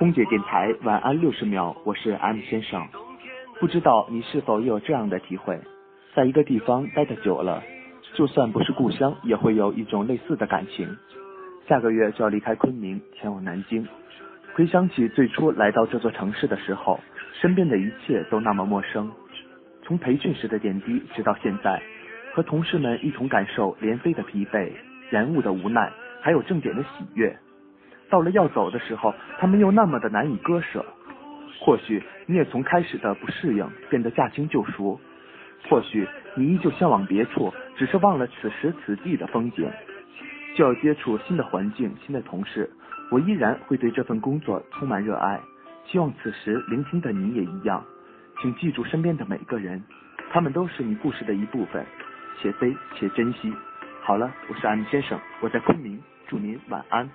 空姐电台晚安六十秒，我是 M 先生。不知道你是否也有这样的体会，在一个地方待得久了，就算不是故乡，也会有一种类似的感情。下个月就要离开昆明，前往南京。回想起最初来到这座城市的时候，身边的一切都那么陌生。从培训时的点滴，直到现在，和同事们一同感受连飞的疲惫、延误的无奈，还有正点的喜悦。到了要走的时候，他们又那么的难以割舍。或许你也从开始的不适应变得驾轻就熟，或许你依旧向往别处，只是忘了此时此地的风景。就要接触新的环境、新的同事，我依然会对这份工作充满热爱。希望此时聆听的你也一样。请记住身边的每个人，他们都是你故事的一部分，且悲且珍惜。好了，我是安先生，我在昆明，祝您晚安。